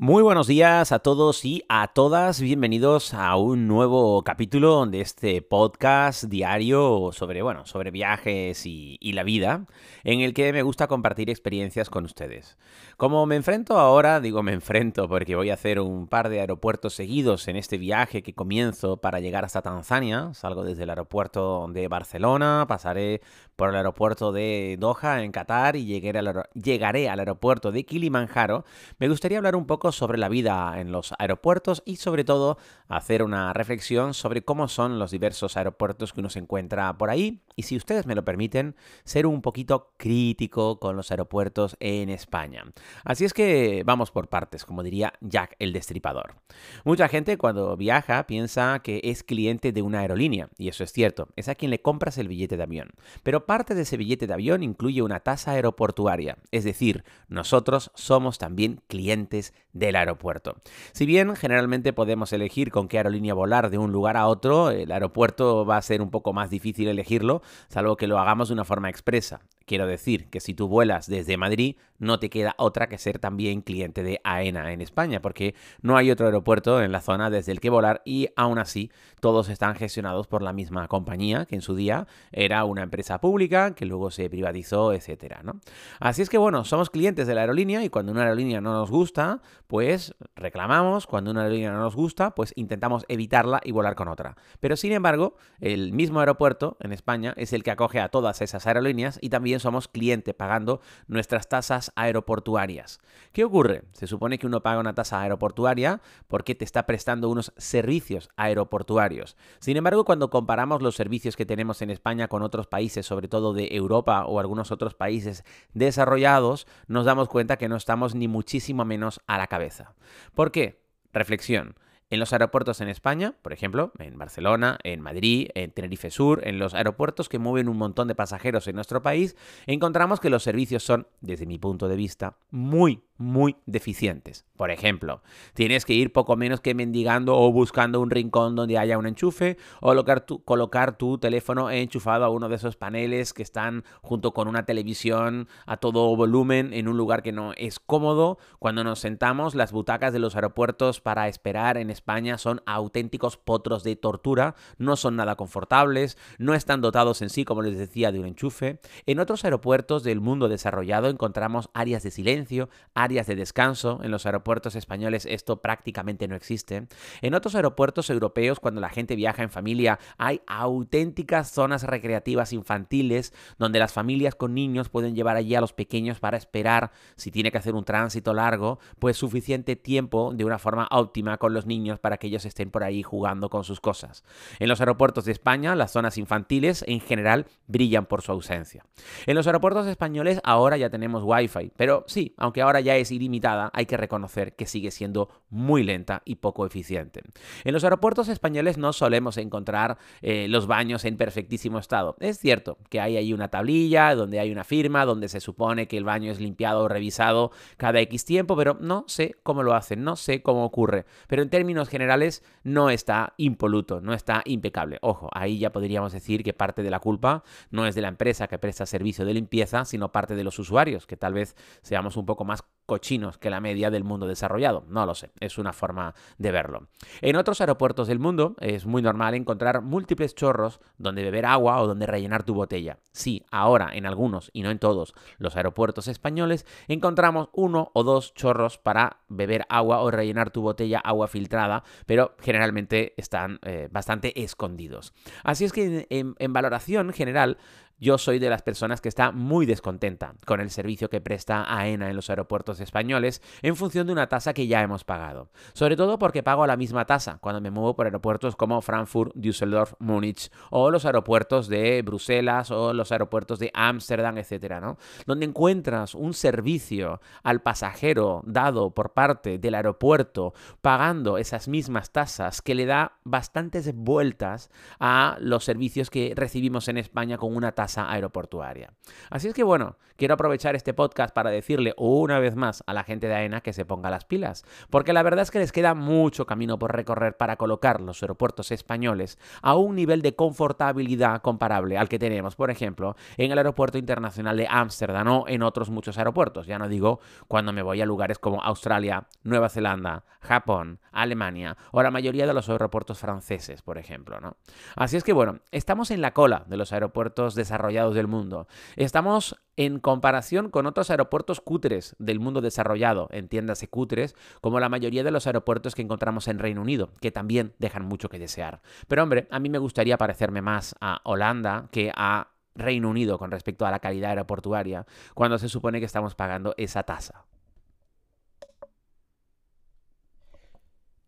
Muy buenos días a todos y a todas. Bienvenidos a un nuevo capítulo de este podcast diario sobre, bueno, sobre viajes y, la vida, en el que me gusta compartir experiencias con ustedes. Como me enfrento ahora, digo me enfrento porque voy a hacer un par de aeropuertos seguidos en este viaje que comienzo para llegar hasta Tanzania. Salgo desde el aeropuerto de Barcelona, pasaré por el aeropuerto de Doha en Qatar y llegaré al, llegaré al aeropuerto de Kilimanjaro. Me gustaría hablar un poco sobre la vida en los aeropuertos y sobre todo hacer una reflexión sobre cómo son los diversos aeropuertos que uno se encuentra por ahí y si ustedes me lo permiten, ser un poquito crítico con los aeropuertos en España. Así es que vamos por partes, como diría Jack el Destripador. Mucha gente cuando viaja piensa que es cliente de una aerolínea y eso es cierto, es a quien le compras el billete de avión. Pero parte de ese billete de avión incluye una tasa aeroportuaria, es decir, nosotros somos también clientes del aeropuerto. Si bien generalmente podemos elegir con qué aerolínea volar de un lugar a otro, el aeropuerto va a ser un poco más difícil elegirlo, salvo que lo hagamos de una forma expresa. Quiero decir que si tú vuelas desde Madrid, no te queda otra que ser también cliente de AENA en España, porque no hay otro aeropuerto en la zona desde el que volar y aún así todos están gestionados por la misma compañía, que en su día era una empresa pública, que luego se privatizó, etcétera, ¿no? Así es que bueno, somos clientes de la aerolínea y cuando una aerolínea no nos gusta, pues reclamamos, cuando una aerolínea no nos gusta, pues intentamos evitarla y volar con otra. Pero sin embargo, el mismo aeropuerto en España es el que acoge a todas esas aerolíneas y también somos cliente pagando nuestras tasas aeroportuarias. ¿Qué ocurre? Se supone que uno paga una tasa aeroportuaria porque te está prestando unos servicios aeroportuarios. Sin embargo, cuando comparamos los servicios que tenemos en España con otros países, sobre todo de Europa o algunos otros países desarrollados, nos damos cuenta que no estamos ni muchísimo menos a la cabeza. ¿Por qué? Reflexión. En los aeropuertos en España, por ejemplo, en Barcelona, en Madrid, en Tenerife Sur, en los aeropuertos que mueven un montón de pasajeros en nuestro país, encontramos que los servicios son, desde mi punto de vista, muy, muy deficientes. Por ejemplo, tienes que ir poco menos que mendigando o buscando un rincón donde haya un enchufe o colocar tu, teléfono enchufado a uno de esos paneles que están junto con una televisión a todo volumen en un lugar que no es cómodo. Cuando nos sentamos, las butacas de los aeropuertos para esperar en España son auténticos potros de tortura, no son nada confortables, no están dotados en sí, como les decía, de un enchufe. En otros aeropuertos del mundo desarrollado encontramos áreas de silencio, de descanso. En los aeropuertos españoles esto prácticamente no existe. En otros aeropuertos europeos, cuando la gente viaja en familia, hay auténticas zonas recreativas infantiles donde las familias con niños pueden llevar allí a los pequeños para esperar, si tiene que hacer un tránsito largo, pues suficiente tiempo de una forma óptima con los niños para que ellos estén por ahí jugando con sus cosas. En los aeropuertos de España, las zonas infantiles en general brillan por su ausencia. En los aeropuertos españoles ahora ya tenemos wifi, pero sí, aunque ahora ya es ilimitada, hay que reconocer que sigue siendo muy lenta y poco eficiente. En los aeropuertos españoles no solemos encontrar eh, los baños en perfectísimo estado. Es cierto que hay ahí una tablilla donde hay una firma, donde se supone que el baño es limpiado o revisado cada X tiempo, pero no sé cómo lo hacen, no sé cómo ocurre. Pero en términos generales no está impoluto, no está impecable. Ojo, ahí ya podríamos decir que parte de la culpa no es de la empresa que presta servicio de limpieza, sino parte de los usuarios, que tal vez seamos un poco más cochinos que la media del mundo desarrollado. No lo sé, es una forma de verlo. En otros aeropuertos del mundo es muy normal encontrar múltiples chorros donde beber agua o donde rellenar tu botella. Sí, ahora en algunos y no en todos los aeropuertos españoles encontramos uno o dos chorros para beber agua o rellenar tu botella agua filtrada, pero generalmente están eh, bastante escondidos. Así es que en, en valoración general yo soy de las personas que está muy descontenta con el servicio que presta AENA en los aeropuertos españoles en función de una tasa que ya hemos pagado. Sobre todo porque pago la misma tasa cuando me muevo por aeropuertos como Frankfurt, Düsseldorf, Múnich o los aeropuertos de Bruselas o los aeropuertos de Ámsterdam, etcétera, ¿no? Donde encuentras un servicio al pasajero dado por parte del aeropuerto pagando esas mismas tasas que le da bastantes vueltas a los servicios que recibimos en España con una tasa aeroportuaria. Así es que bueno, quiero aprovechar este podcast para decirle una vez más a la gente de AENA que se ponga las pilas, porque la verdad es que les queda mucho camino por recorrer para colocar los aeropuertos españoles a un nivel de confortabilidad comparable al que tenemos, por ejemplo, en el aeropuerto internacional de Ámsterdam o en otros muchos aeropuertos. Ya no digo cuando me voy a lugares como Australia, Nueva Zelanda, Japón, Alemania o la mayoría de los aeropuertos franceses, por ejemplo. ¿no? Así es que bueno, estamos en la cola de los aeropuertos desarrollados del mundo. Estamos en comparación con otros aeropuertos cutres del mundo desarrollado, entiéndase cutres, como la mayoría de los aeropuertos que encontramos en Reino Unido, que también dejan mucho que desear. Pero hombre, a mí me gustaría parecerme más a Holanda que a Reino Unido con respecto a la calidad aeroportuaria, cuando se supone que estamos pagando esa tasa.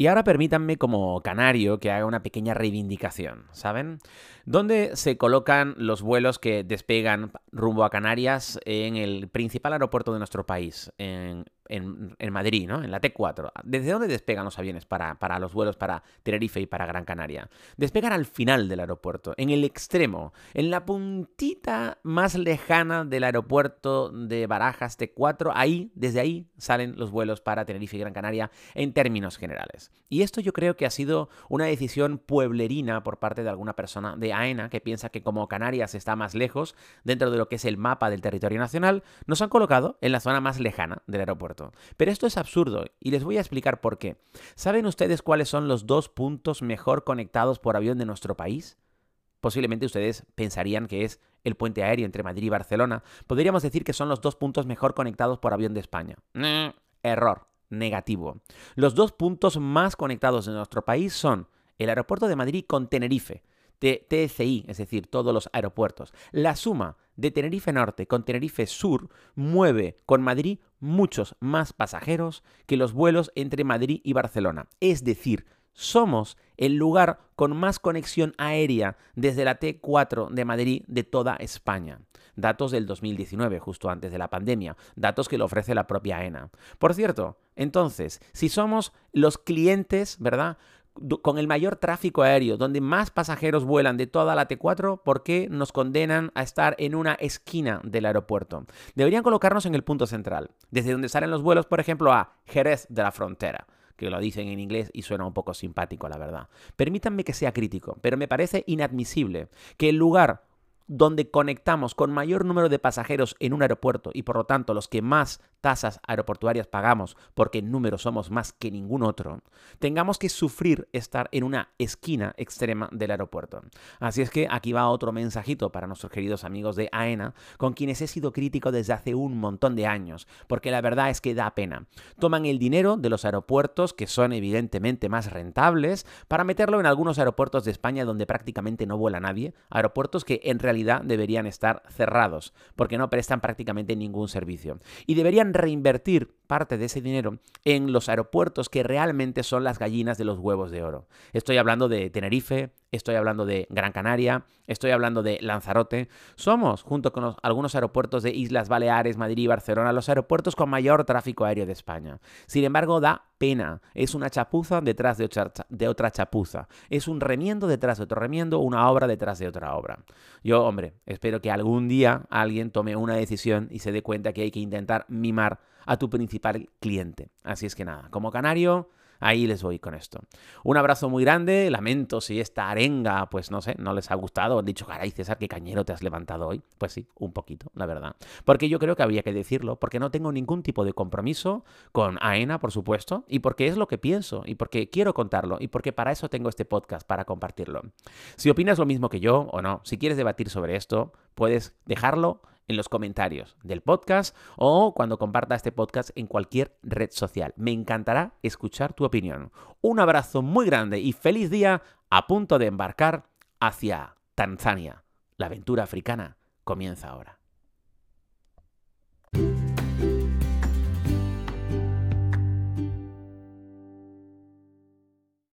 Y ahora permítanme como canario que haga una pequeña reivindicación, ¿saben? ¿Dónde se colocan los vuelos que despegan rumbo a Canarias en el principal aeropuerto de nuestro país, en en, Madrid, ¿no? En la T4. ¿Desde dónde despegan los aviones para, para, los vuelos para Tenerife y para Gran Canaria? Despegan al final del aeropuerto, en el extremo, en la puntita más lejana del aeropuerto de Barajas T4. Ahí, desde ahí, salen los vuelos para Tenerife y Gran Canaria en términos generales. Y esto yo creo que ha sido una decisión pueblerina por parte de alguna persona de AENA que piensa que como Canarias está más lejos dentro de lo que es el mapa del territorio nacional, nos han colocado en la zona más lejana del aeropuerto. Pero esto es absurdo y les voy a explicar por qué. ¿Saben ustedes cuáles son los dos puntos mejor conectados por avión de nuestro país? Posiblemente ustedes pensarían que es el puente aéreo entre Madrid y Barcelona. Podríamos decir que son los dos puntos mejor conectados por avión de España. error, negativo. Los dos puntos más conectados de nuestro país son el aeropuerto de Madrid con Tenerife, TCI, es decir, todos los aeropuertos. La suma de Tenerife Norte con Tenerife Sur mueve con Madrid muchos más pasajeros que los vuelos entre Madrid y Barcelona. Es decir, somos el lugar con más conexión aérea desde la T4 de Madrid de toda España. Datos del 2019, justo antes de la pandemia, datos que lo ofrece la propia ENA. Por cierto, entonces, si somos los clientes, ¿verdad? Con el mayor tráfico aéreo, donde más pasajeros vuelan de toda la T4, ¿por qué nos condenan a estar en una esquina del aeropuerto? Deberían colocarnos en el punto central, desde donde salen los vuelos, por ejemplo, a Jerez de la Frontera que lo dicen en inglés y suena un poco simpático, la verdad. Permítanme que sea crítico, pero me parece inadmisible que el lugar donde conectamos con mayor número de pasajeros en un aeropuerto y por lo tanto los que más tasas aeroportuarias pagamos porque en número somos más que ningún otro, tengamos que sufrir estar en una esquina extrema del aeropuerto. Así es que aquí va otro mensajito para nuestros queridos amigos de AENA, con quienes he sido crítico desde hace un montón de años, porque la verdad es que da pena. Toman el dinero de los aeropuertos, que son evidentemente más rentables, para meterlo en algunos aeropuertos de España donde prácticamente no vuela nadie, aeropuertos que en realidad deberían estar cerrados, porque no prestan prácticamente ningún servicio. Y deberían reinvertir parte de ese dinero en los aeropuertos que realmente son las gallinas de los huevos de oro. Estoy hablando de Tenerife, estoy hablando de Gran Canaria, estoy hablando de Lanzarote. Somos, junto con algunos aeropuertos de Islas Baleares, Madrid y Barcelona, los aeropuertos con mayor tráfico aéreo de España. Sin embargo, da pena. Es una chapuza detrás de otra, de otra chapuza. Es un remiendo detrás de otro remiendo, una obra detrás de otra obra. Yo, hombre, espero que algún día alguien tome una decisión y se dé cuenta que hay que intentar mimar a tu principal cliente. Así es que nada, como canario, ahí les voy con esto. Un abrazo muy grande, lamento si esta arenga, pues no sé, no les ha gustado. Han dicho, caray, César, qué cañero te has levantado hoy. Pues sí, un poquito, la verdad. Porque yo creo que había que decirlo, porque no tengo ningún tipo de compromiso con AENA, por supuesto, y porque es lo que pienso, y porque quiero contarlo, y porque para eso tengo este podcast, para compartirlo. Si opinas lo mismo que yo o no, si quieres debatir sobre esto, puedes dejarlo en los comentarios del podcast o cuando comparta este podcast en cualquier red social. Me encantará escuchar tu opinión. Un abrazo muy grande y feliz día a punto de embarcar hacia Tanzania. La aventura africana comienza ahora.